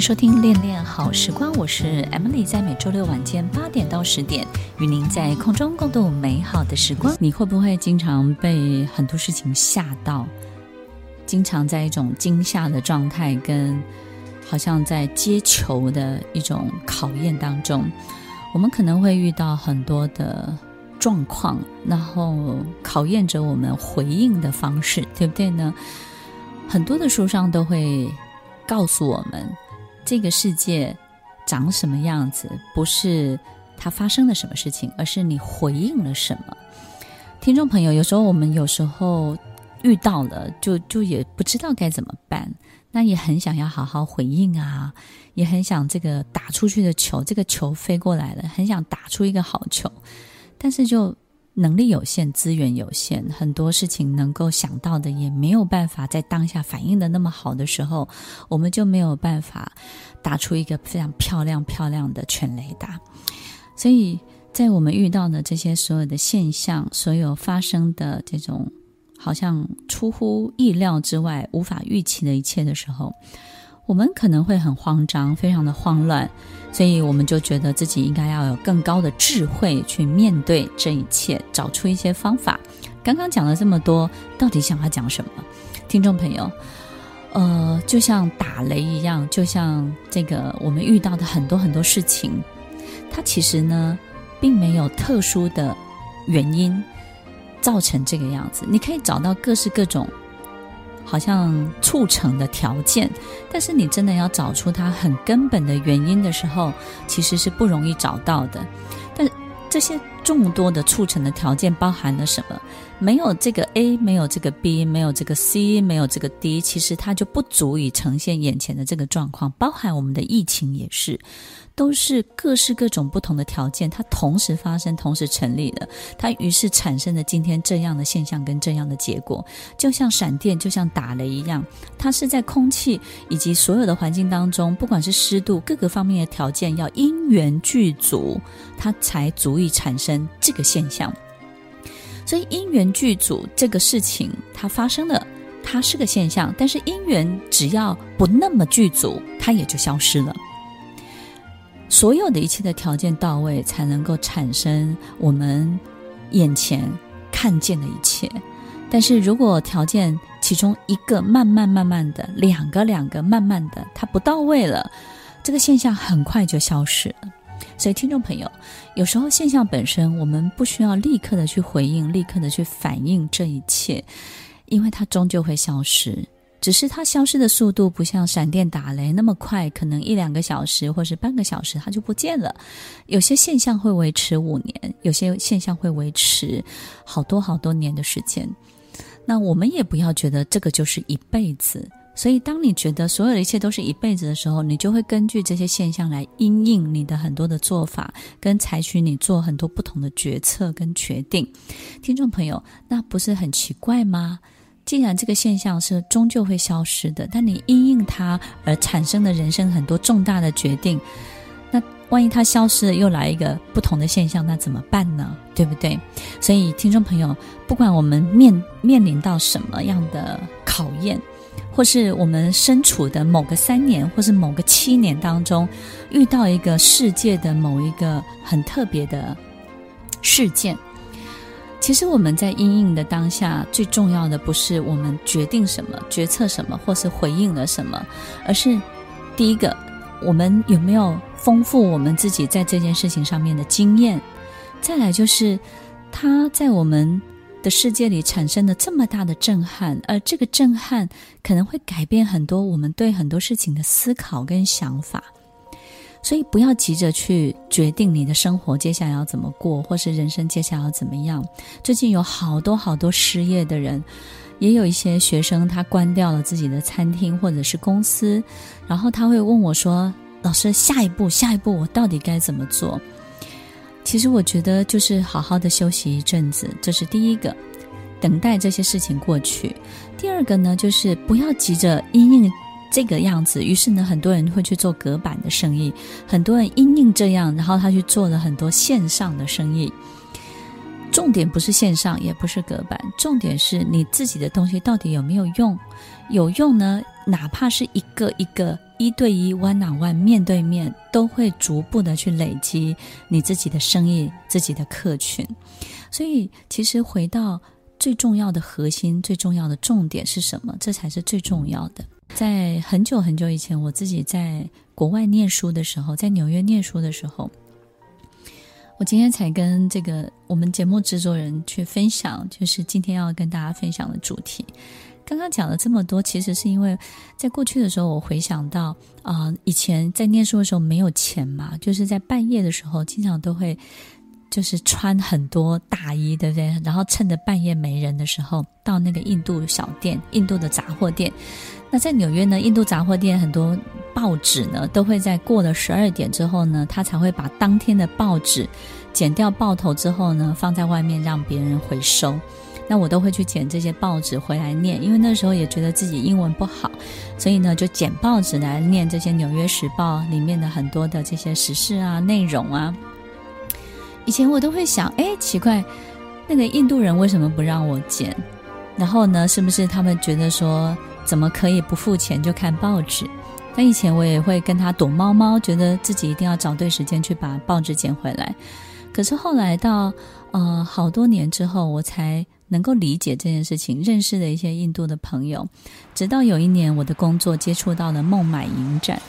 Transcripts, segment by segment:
收听恋恋好时光，我是 Emily，在每周六晚间八点到十点，与您在空中共度美好的时光。你会不会经常被很多事情吓到？经常在一种惊吓的状态，跟好像在接球的一种考验当中，我们可能会遇到很多的状况，然后考验着我们回应的方式，对不对呢？很多的书上都会告诉我们。这个世界长什么样子，不是它发生了什么事情，而是你回应了什么。听众朋友，有时候我们有时候遇到了，就就也不知道该怎么办，那也很想要好好回应啊，也很想这个打出去的球，这个球飞过来了，很想打出一个好球，但是就。能力有限，资源有限，很多事情能够想到的也没有办法在当下反应的那么好的时候，我们就没有办法打出一个非常漂亮漂亮的全雷达。所以在我们遇到的这些所有的现象，所有发生的这种好像出乎意料之外、无法预期的一切的时候，我们可能会很慌张，非常的慌乱，所以我们就觉得自己应该要有更高的智慧去面对这一切，找出一些方法。刚刚讲了这么多，到底想要讲什么？听众朋友，呃，就像打雷一样，就像这个我们遇到的很多很多事情，它其实呢，并没有特殊的原因造成这个样子。你可以找到各式各种。好像促成的条件，但是你真的要找出它很根本的原因的时候，其实是不容易找到的。但这些众多的促成的条件包含了什么？没有这个 A，没有这个 B，没有这个 C，没有这个 D，其实它就不足以呈现眼前的这个状况。包含我们的疫情也是。都是各式各种不同的条件，它同时发生，同时成立的，它于是产生了今天这样的现象跟这样的结果，就像闪电，就像打雷一样，它是在空气以及所有的环境当中，不管是湿度各个方面的条件要因缘具足，它才足以产生这个现象。所以因缘具足这个事情它发生了，它是个现象，但是因缘只要不那么具足，它也就消失了。所有的一切的条件到位，才能够产生我们眼前看见的一切。但是如果条件其中一个慢慢慢慢的，两个两个慢慢的，它不到位了，这个现象很快就消失了。所以听众朋友，有时候现象本身，我们不需要立刻的去回应，立刻的去反应这一切，因为它终究会消失。只是它消失的速度不像闪电打雷那么快，可能一两个小时或是半个小时它就不见了。有些现象会维持五年，有些现象会维持好多好多年的时间。那我们也不要觉得这个就是一辈子。所以，当你觉得所有的一切都是一辈子的时候，你就会根据这些现象来因应你的很多的做法，跟采取你做很多不同的决策跟决定。听众朋友，那不是很奇怪吗？既然这个现象是终究会消失的，但你因应它而产生的人生很多重大的决定，那万一它消失了，又来一个不同的现象，那怎么办呢？对不对？所以，听众朋友，不管我们面面临到什么样的考验，或是我们身处的某个三年，或是某个七年当中，遇到一个世界的某一个很特别的事件。其实我们在阴影的当下，最重要的不是我们决定什么、决策什么，或是回应了什么，而是第一个，我们有没有丰富我们自己在这件事情上面的经验？再来就是，它在我们世界里产生了这么大的震撼，而这个震撼可能会改变很多我们对很多事情的思考跟想法。所以不要急着去决定你的生活接下来要怎么过，或是人生接下来要怎么样。最近有好多好多失业的人，也有一些学生他关掉了自己的餐厅或者是公司，然后他会问我说：“老师，下一步，下一步我到底该怎么做？”其实我觉得就是好好的休息一阵子，这是第一个。等待这些事情过去。第二个呢，就是不要急着因应这个样子。于是呢，很多人会去做隔板的生意，很多人因应这样，然后他去做了很多线上的生意。重点不是线上，也不是隔板，重点是你自己的东西到底有没有用？有用呢，哪怕是一个一个一对一 one on one 面对面，都会逐步的去累积你自己的生意、自己的客群。所以，其实回到最重要的核心、最重要的重点是什么？这才是最重要的。在很久很久以前，我自己在国外念书的时候，在纽约念书的时候。我今天才跟这个我们节目制作人去分享，就是今天要跟大家分享的主题。刚刚讲了这么多，其实是因为在过去的时候，我回想到啊、以前在念书的时候没有钱嘛，就是在半夜的时候，经常都会就是穿很多大衣，对不对？然后趁着半夜没人的时候，到那个印度小店、印度的杂货店。那在纽约呢，印度杂货店很多报纸呢，都会在过了十二点之后呢，他才会把当天的报纸剪掉报头之后呢，放在外面让别人回收。那我都会去捡这些报纸回来念，因为那时候也觉得自己英文不好，所以呢就捡报纸来念这些《纽约时报》里面的很多的这些时事啊、内容啊。以前我都会想，哎，奇怪，那个印度人为什么不让我捡？然后呢，是不是他们觉得说？怎么可以不付钱就看报纸？那以前我也会跟他躲猫猫，觉得自己一定要找对时间去把报纸捡回来。可是后来到呃好多年之后，我才能够理解这件事情，认识了一些印度的朋友。直到有一年，我的工作接触到了孟买影展。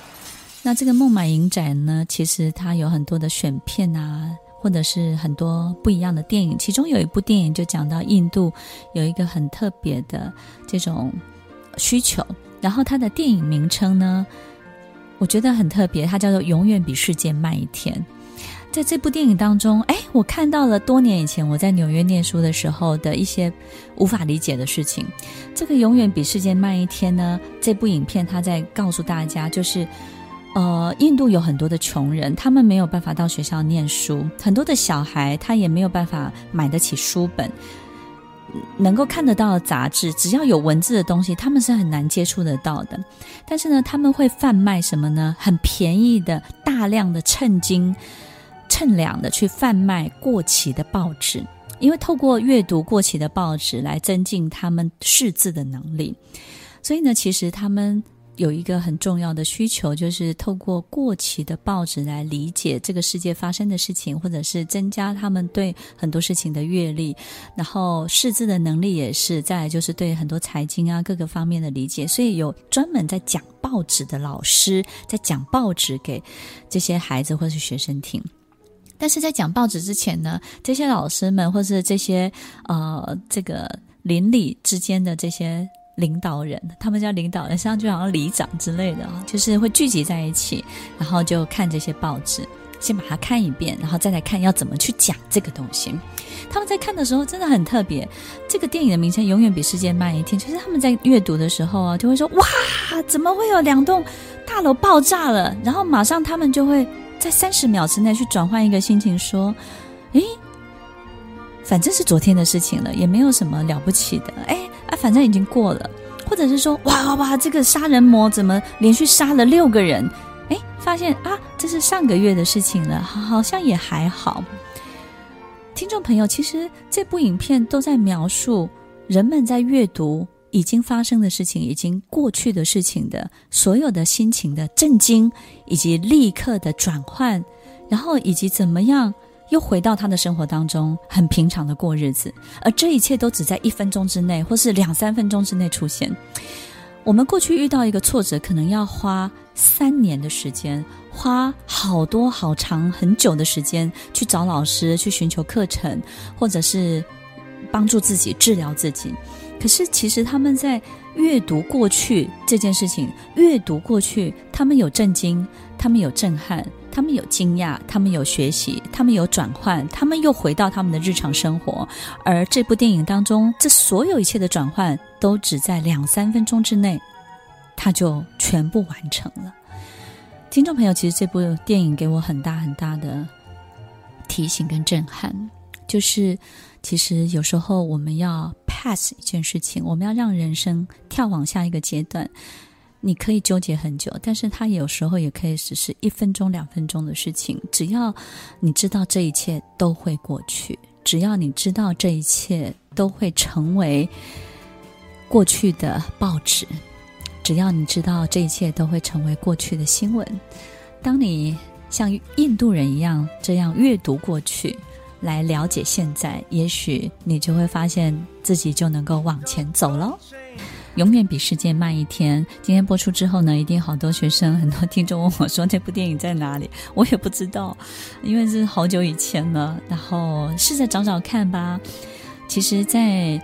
那这个孟买影展呢，其实它有很多的选片啊，或者是很多不一样的电影。其中有一部电影就讲到印度有一个很特别的这种。需求，然后它的电影名称呢，我觉得很特别，它叫做《永远比世界慢一天》。在这部电影当中，哎，我看到了多年以前我在纽约念书的时候的一些无法理解的事情。这个《永远比世界慢一天》呢，这部影片它在告诉大家，就是呃，印度有很多的穷人，他们没有办法到学校念书，很多的小孩他也没有办法买得起书本。能够看得到的杂志，只要有文字的东西，他们是很难接触得到的。但是呢，他们会贩卖什么呢？很便宜的、大量的称斤、称量的去贩卖过期的报纸，因为透过阅读过期的报纸来增进他们识字的能力。所以呢，其实他们。有一个很重要的需求，就是透过过期的报纸来理解这个世界发生的事情，或者是增加他们对很多事情的阅历，然后识字的能力也是。再来就是对很多财经啊各个方面的理解，所以有专门在讲报纸的老师在讲报纸给这些孩子或是学生听。但是在讲报纸之前呢，这些老师们或是这些呃这个邻里之间的这些。领导人，他们叫领导人，实际上就好像里长之类的，就是会聚集在一起，然后就看这些报纸，先把它看一遍，然后再来看要怎么去讲这个东西。他们在看的时候真的很特别。这个电影的名称永远比世界慢一天，就是他们在阅读的时候啊，就会说：“哇，怎么会有两栋大楼爆炸了？”然后马上他们就会在三十秒之内去转换一个心情，说：“诶，反正是昨天的事情了，也没有什么了不起的。”诶。啊，反正已经过了，或者是说，哇哇哇，这个杀人魔怎么连续杀了六个人？哎，发现啊，这是上个月的事情了，好像也还好。听众朋友，其实这部影片都在描述人们在阅读已经发生的事情、已经过去的事情的所有的心情的震惊，以及立刻的转换，然后以及怎么样。又回到他的生活当中，很平常的过日子，而这一切都只在一分钟之内，或是两三分钟之内出现。我们过去遇到一个挫折，可能要花三年的时间，花好多好长很久的时间去找老师，去寻求课程，或者是帮助自己治疗自己。可是，其实他们在阅读过去这件事情，阅读过去，他们有震惊，他们有震撼。他们有惊讶，他们有学习，他们有转换，他们又回到他们的日常生活。而这部电影当中，这所有一切的转换都只在两三分钟之内，他就全部完成了。听众朋友，其实这部电影给我很大很大的提醒跟震撼，就是其实有时候我们要 pass 一件事情，我们要让人生跳往下一个阶段。你可以纠结很久，但是它有时候也可以只是一分钟、两分钟的事情。只要你知道这一切都会过去，只要你知道这一切都会成为过去的报纸，只要你知道这一切都会成为过去的新闻。当你像印度人一样这样阅读过去，来了解现在，也许你就会发现自己就能够往前走了。永远比世界慢一天。今天播出之后呢，一定好多学生、很多听众问我说：“这部电影在哪里？”我也不知道，因为是好久以前了。然后试着找找看吧。其实，在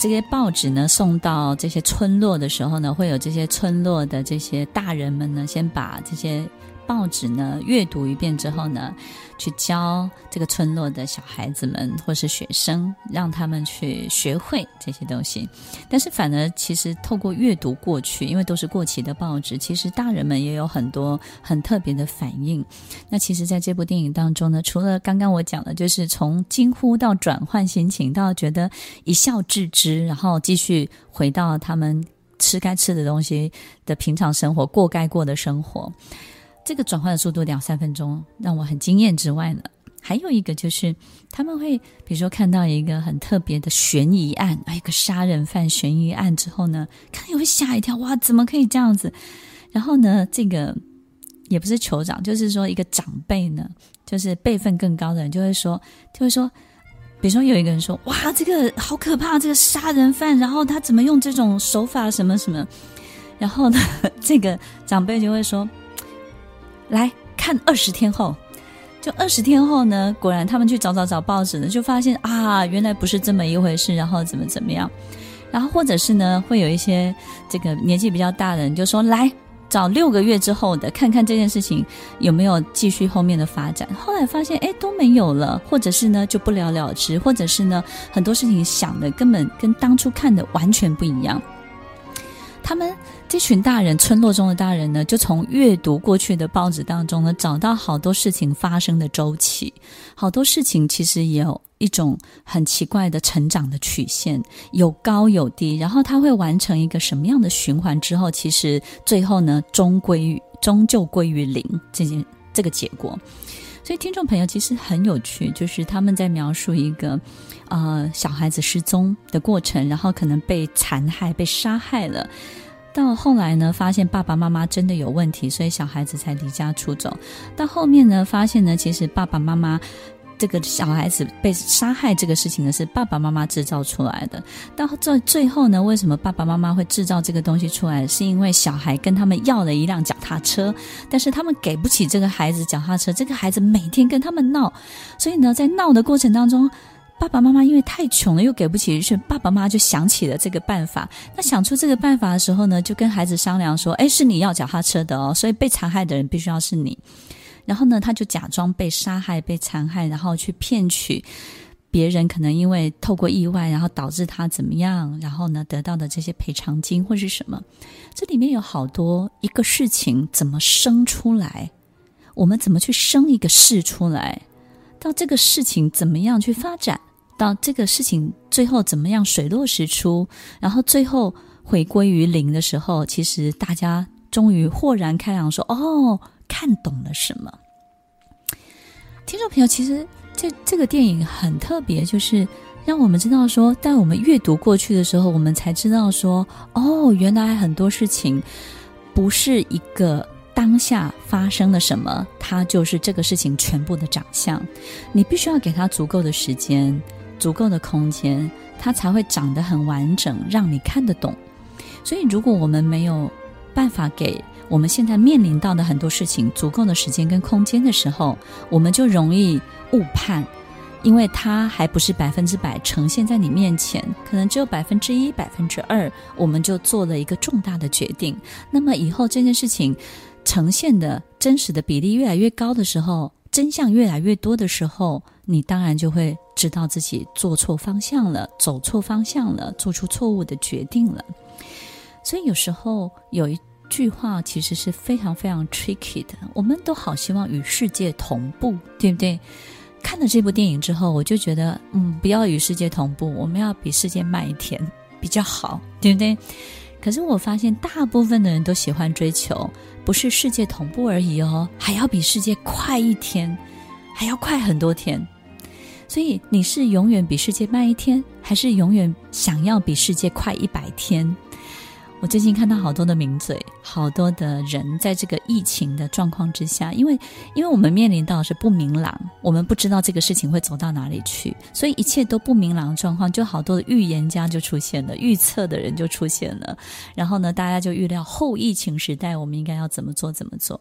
这些报纸呢送到这些村落的时候呢，会有这些村落的这些大人们呢，先把这些。报纸呢，阅读一遍之后呢，去教这个村落的小孩子们或是学生，让他们去学会这些东西。但是反而其实透过阅读过去，因为都是过期的报纸，其实大人们也有很多很特别的反应。那其实在这部电影当中呢，除了刚刚我讲的，就是从惊呼到转换心情，到觉得一笑置之，然后继续回到他们吃该吃的东西的平常生活，过该过的生活。这个转换的速度两三分钟，让我很惊艳之外呢，还有一个就是他们会，比如说看到一个很特别的悬疑案，一个杀人犯悬疑案之后呢，可能也会吓一跳，哇，怎么可以这样子？然后呢，这个也不是酋长，就是说一个长辈呢，就是辈分更高的人就会说，就会说，比如说有一个人说，哇，这个好可怕，这个杀人犯，然后他怎么用这种手法什么什么？然后呢，这个长辈就会说。来看二十天后，就二十天后呢，果然他们去找找找报纸呢，就发现啊，原来不是这么一回事，然后怎么怎么样，然后或者是呢，会有一些这个年纪比较大的人就说，来找六个月之后的，看看这件事情有没有继续后面的发展。后来发现，哎，都没有了，或者是呢就不了了之，或者是呢很多事情想的根本跟当初看的完全不一样。他们这群大人，村落中的大人呢，就从阅读过去的报纸当中呢，找到好多事情发生的周期，好多事情其实也有一种很奇怪的成长的曲线，有高有低，然后它会完成一个什么样的循环之后，其实最后呢，终归于终究归于零这件这个结果。所以听众朋友其实很有趣，就是他们在描述一个。呃，小孩子失踪的过程，然后可能被残害、被杀害了。到后来呢，发现爸爸妈妈真的有问题，所以小孩子才离家出走。到后面呢，发现呢，其实爸爸妈妈这个小孩子被杀害这个事情呢，是爸爸妈妈制造出来的。到最最后呢，为什么爸爸妈妈会制造这个东西出来？是因为小孩跟他们要了一辆脚踏车，但是他们给不起这个孩子脚踏车，这个孩子每天跟他们闹，所以呢，在闹的过程当中。爸爸妈妈因为太穷了，又给不起，于是爸爸妈妈就想起了这个办法。那想出这个办法的时候呢，就跟孩子商量说：“诶，是你要脚踏车的哦，所以被残害的人必须要是你。”然后呢，他就假装被杀害、被残害，然后去骗取别人可能因为透过意外，然后导致他怎么样，然后呢得到的这些赔偿金或是什么。这里面有好多一个事情怎么生出来，我们怎么去生一个事出来，到这个事情怎么样去发展。到这个事情最后怎么样水落石出，然后最后回归于零的时候，其实大家终于豁然开朗说，说哦，看懂了什么。听众朋友，其实这这个电影很特别，就是让我们知道说，当我们阅读过去的时候，我们才知道说，哦，原来很多事情不是一个。当下发生了什么，它就是这个事情全部的长相。你必须要给它足够的时间、足够的空间，它才会长得很完整，让你看得懂。所以，如果我们没有办法给我们现在面临到的很多事情足够的时间跟空间的时候，我们就容易误判。因为它还不是百分之百呈现在你面前，可能只有百分之一、百分之二，我们就做了一个重大的决定。那么以后这件事情呈现的真实的比例越来越高的时候，真相越来越多的时候，你当然就会知道自己做错方向了，走错方向了，做出错误的决定了。所以有时候有一句话其实是非常非常 tricky 的，我们都好希望与世界同步，对不对？看了这部电影之后，我就觉得，嗯，不要与世界同步，我们要比世界慢一天比较好，对不对？可是我发现，大部分的人都喜欢追求，不是世界同步而已哦，还要比世界快一天，还要快很多天。所以，你是永远比世界慢一天，还是永远想要比世界快一百天？我最近看到好多的名嘴，好多的人在这个疫情的状况之下，因为因为我们面临到是不明朗，我们不知道这个事情会走到哪里去，所以一切都不明朗的状况，就好多的预言家就出现了，预测的人就出现了，然后呢，大家就预料后疫情时代我们应该要怎么做，怎么做。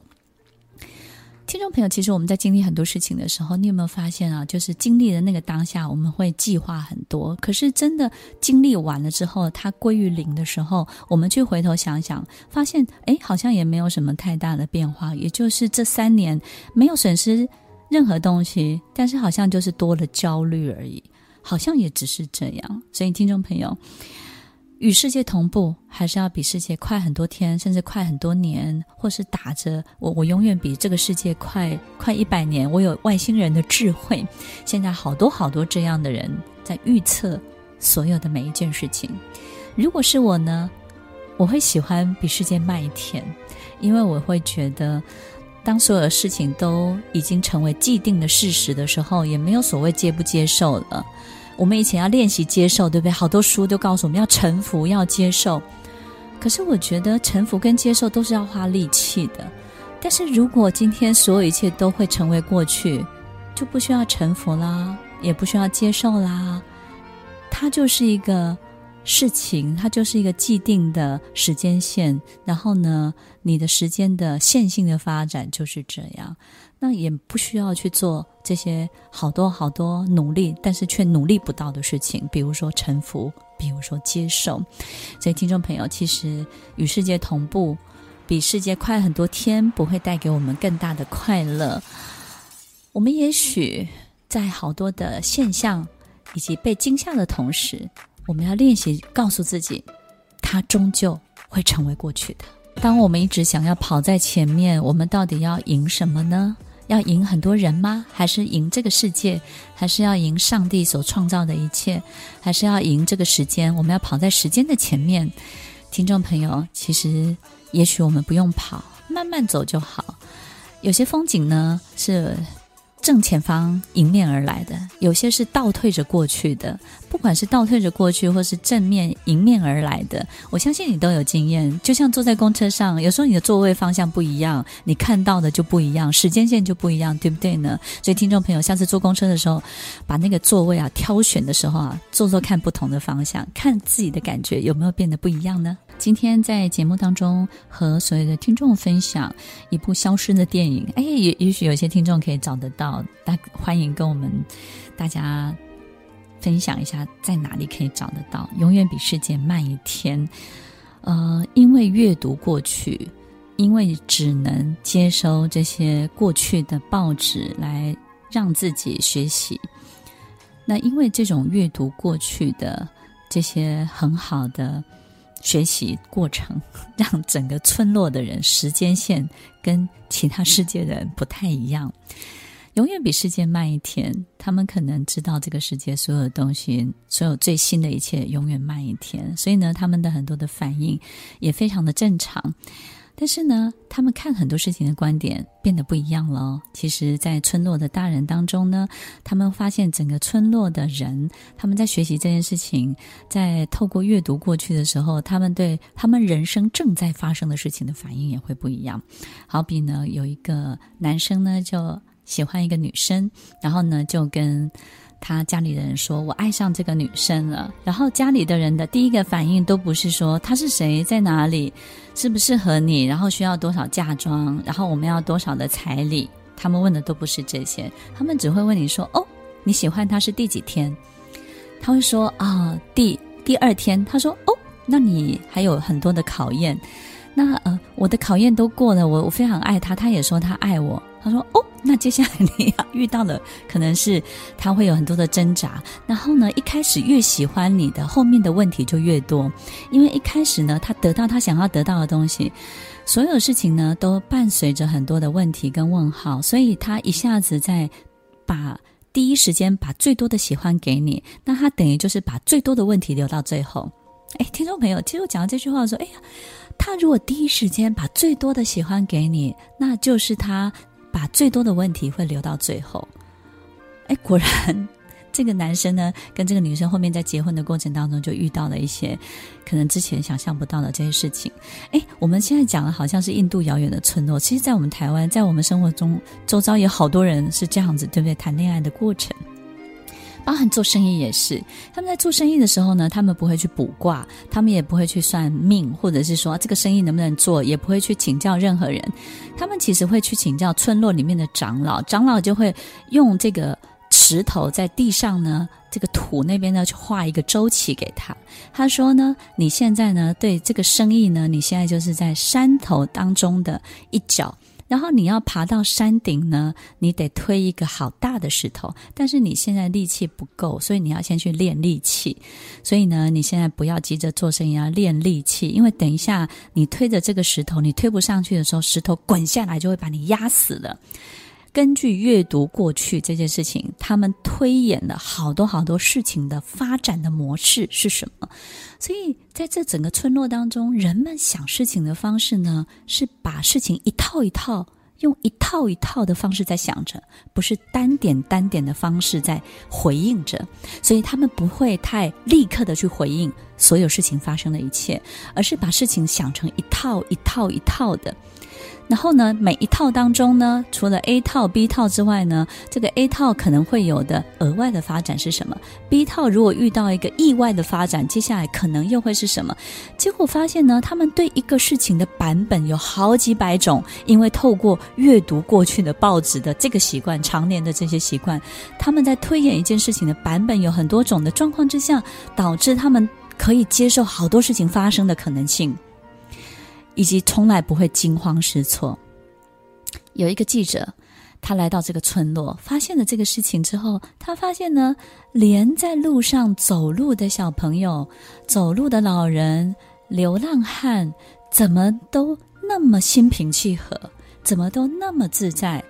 听众朋友，其实我们在经历很多事情的时候，你有没有发现啊？就是经历的那个当下，我们会计划很多。可是真的经历完了之后，它归于零的时候，我们去回头想想，发现哎，好像也没有什么太大的变化。也就是这三年没有损失任何东西，但是好像就是多了焦虑而已，好像也只是这样。所以，听众朋友。与世界同步，还是要比世界快很多天，甚至快很多年，或是打着我我永远比这个世界快快一百年，我有外星人的智慧。现在好多好多这样的人在预测所有的每一件事情。如果是我呢，我会喜欢比世界慢一天，因为我会觉得，当所有的事情都已经成为既定的事实的时候，也没有所谓接不接受了。我们以前要练习接受，对不对？好多书都告诉我们要臣服，要接受。可是我觉得臣服跟接受都是要花力气的。但是如果今天所有一切都会成为过去，就不需要臣服啦，也不需要接受啦。它就是一个事情，它就是一个既定的时间线。然后呢，你的时间的线性的发展就是这样。那也不需要去做这些好多好多努力，但是却努力不到的事情，比如说臣服，比如说接受。所以，听众朋友，其实与世界同步，比世界快很多天，不会带给我们更大的快乐。我们也许在好多的现象以及被惊吓的同时，我们要练习告诉自己，它终究会成为过去的。当我们一直想要跑在前面，我们到底要赢什么呢？要赢很多人吗？还是赢这个世界？还是要赢上帝所创造的一切？还是要赢这个时间？我们要跑在时间的前面。听众朋友，其实也许我们不用跑，慢慢走就好。有些风景呢，是正前方迎面而来的，有些是倒退着过去的。不管是倒退着过去，或是正面迎面而来的，我相信你都有经验。就像坐在公车上，有时候你的座位方向不一样，你看到的就不一样，时间线就不一样，对不对呢？所以，听众朋友，下次坐公车的时候，把那个座位啊挑选的时候啊，坐坐看不同的方向，看自己的感觉有没有变得不一样呢？今天在节目当中和所有的听众分享一部消失的电影，哎，也也许有些听众可以找得到，大欢迎跟我们大家。分享一下在哪里可以找得到？永远比世界慢一天。呃，因为阅读过去，因为只能接收这些过去的报纸来让自己学习。那因为这种阅读过去的这些很好的学习过程，让整个村落的人时间线跟其他世界的人不太一样。永远比世界慢一天，他们可能知道这个世界所有的东西，所有最新的一切永远慢一天，所以呢，他们的很多的反应也非常的正常。但是呢，他们看很多事情的观点变得不一样了。其实，在村落的大人当中呢，他们发现整个村落的人，他们在学习这件事情，在透过阅读过去的时候，他们对他们人生正在发生的事情的反应也会不一样。好比呢，有一个男生呢，就喜欢一个女生，然后呢，就跟他家里的人说：“我爱上这个女生了。”然后家里的人的第一个反应都不是说她是谁，在哪里，适不适合你，然后需要多少嫁妆，然后我们要多少的彩礼。他们问的都不是这些，他们只会问你说：“哦，你喜欢他是第几天？”他会说：“啊、第第二天。”他说：“哦，那你还有很多的考验。那呃，我的考验都过了，我我非常爱他，他也说他爱我。”他说：“哦，那接下来你要遇到的可能是他会有很多的挣扎。然后呢，一开始越喜欢你的，后面的问题就越多。因为一开始呢，他得到他想要得到的东西，所有事情呢都伴随着很多的问题跟问号，所以他一下子在把第一时间把最多的喜欢给你，那他等于就是把最多的问题留到最后。哎，听众朋友，其实我讲到这句话的时候，哎呀，他如果第一时间把最多的喜欢给你，那就是他把最多的问题会留到最后。哎，果然。这个男生呢，跟这个女生后面在结婚的过程当中，就遇到了一些可能之前想象不到的这些事情。哎，我们现在讲的好像是印度遥远的村落，其实，在我们台湾，在我们生活中，周遭有好多人是这样子，对不对？谈恋爱的过程，包含做生意也是。他们在做生意的时候呢，他们不会去卜卦，他们也不会去算命，或者是说这个生意能不能做，也不会去请教任何人。他们其实会去请教村落里面的长老，长老就会用这个。石头在地上呢，这个土那边呢，去画一个周期给他。他说呢，你现在呢，对这个生意呢，你现在就是在山头当中的一角，然后你要爬到山顶呢，你得推一个好大的石头。但是你现在力气不够，所以你要先去练力气。所以呢，你现在不要急着做生意，要练力气，因为等一下你推着这个石头，你推不上去的时候，石头滚下来就会把你压死了。根据阅读过去这件事情，他们推演了好多好多事情的发展的模式是什么？所以在这整个村落当中，人们想事情的方式呢，是把事情一套一套，用一套一套的方式在想着，不是单点单点的方式在回应着。所以他们不会太立刻的去回应所有事情发生的一切，而是把事情想成一套一套一套的。然后呢，每一套当中呢，除了 A 套、B 套之外呢，这个 A 套可能会有的额外的发展是什么？B 套如果遇到一个意外的发展，接下来可能又会是什么？结果发现呢，他们对一个事情的版本有好几百种，因为透过阅读过去的报纸的这个习惯，常年的这些习惯，他们在推演一件事情的版本有很多种的状况之下，导致他们可以接受好多事情发生的可能性。以及从来不会惊慌失措。有一个记者，他来到这个村落，发现了这个事情之后，他发现呢，连在路上走路的小朋友、走路的老人、流浪汉，怎么都那么心平气和，怎么都那么自在。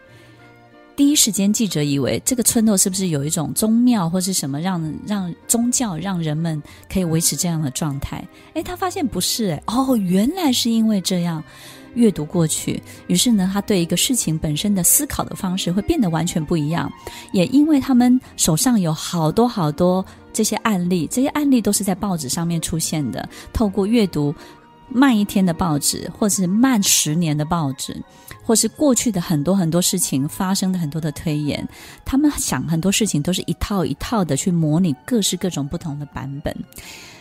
第一时间，记者以为这个村落是不是有一种宗庙或是什么让，让宗教让人们可以维持这样的状态？诶，他发现不是，诶，哦，原来是因为这样阅读过去，于是呢，他对一个事情本身的思考的方式会变得完全不一样。也因为他们手上有好多好多这些案例，这些案例都是在报纸上面出现的，透过阅读慢一天的报纸，或是慢十年的报纸。或是过去的很多很多事情发生的很多的推演，他们想很多事情都是一套一套的去模拟各式各种不同的版本。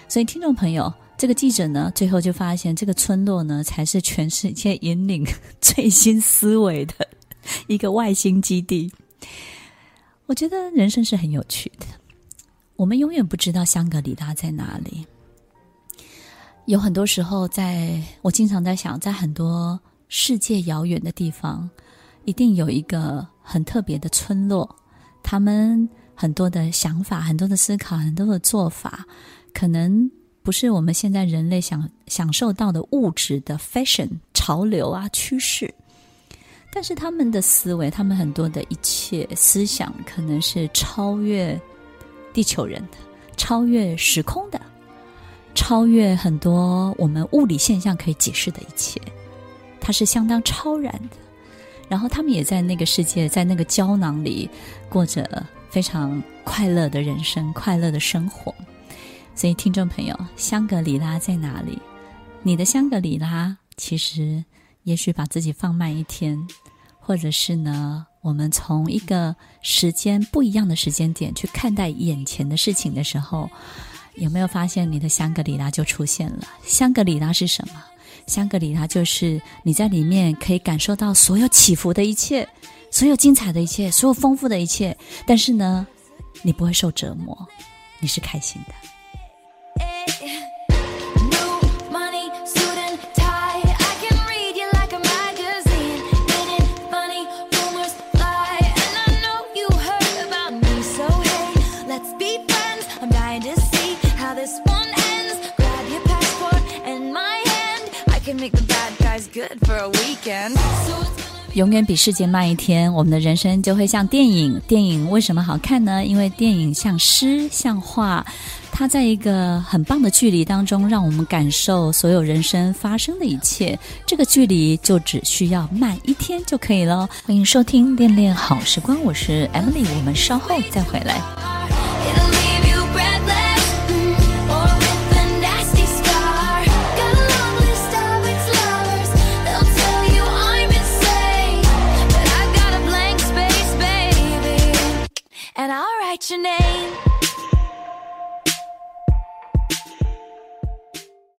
所以，听众朋友，这个记者呢，最后就发现这个村落呢，才是全世界引领最新思维的一个外星基地。我觉得人生是很有趣的，我们永远不知道香格里拉在哪里。有很多时候在，我经常在想，在很多。世界遥远的地方，一定有一个很特别的村落。他们很多的想法、很多的思考、很多的做法，可能不是我们现在人类想享受到的物质的 fashion 潮流啊趋势。但是他们的思维，他们很多的一切思想，可能是超越地球人的、超越时空的、超越很多我们物理现象可以解释的一切。它是相当超然的，然后他们也在那个世界，在那个胶囊里过着非常快乐的人生，快乐的生活。所以，听众朋友，香格里拉在哪里？你的香格里拉，其实也许把自己放慢一天，或者是呢，我们从一个时间不一样的时间点去看待眼前的事情的时候，有没有发现你的香格里拉就出现了？香格里拉是什么？香格里拉就是你在里面可以感受到所有起伏的一切所有精彩的一切所有丰富的一切但是呢你不会受折磨你是开心的。This one 永远比世界慢一天，我们的人生就会像电影。电影为什么好看呢？因为电影像诗，像画，它在一个很棒的距离当中，让我们感受所有人生发生的一切。这个距离就只需要慢一天就可以了。欢迎收听《恋恋好时光》，我是 Emily，我们稍后再回来。write your name.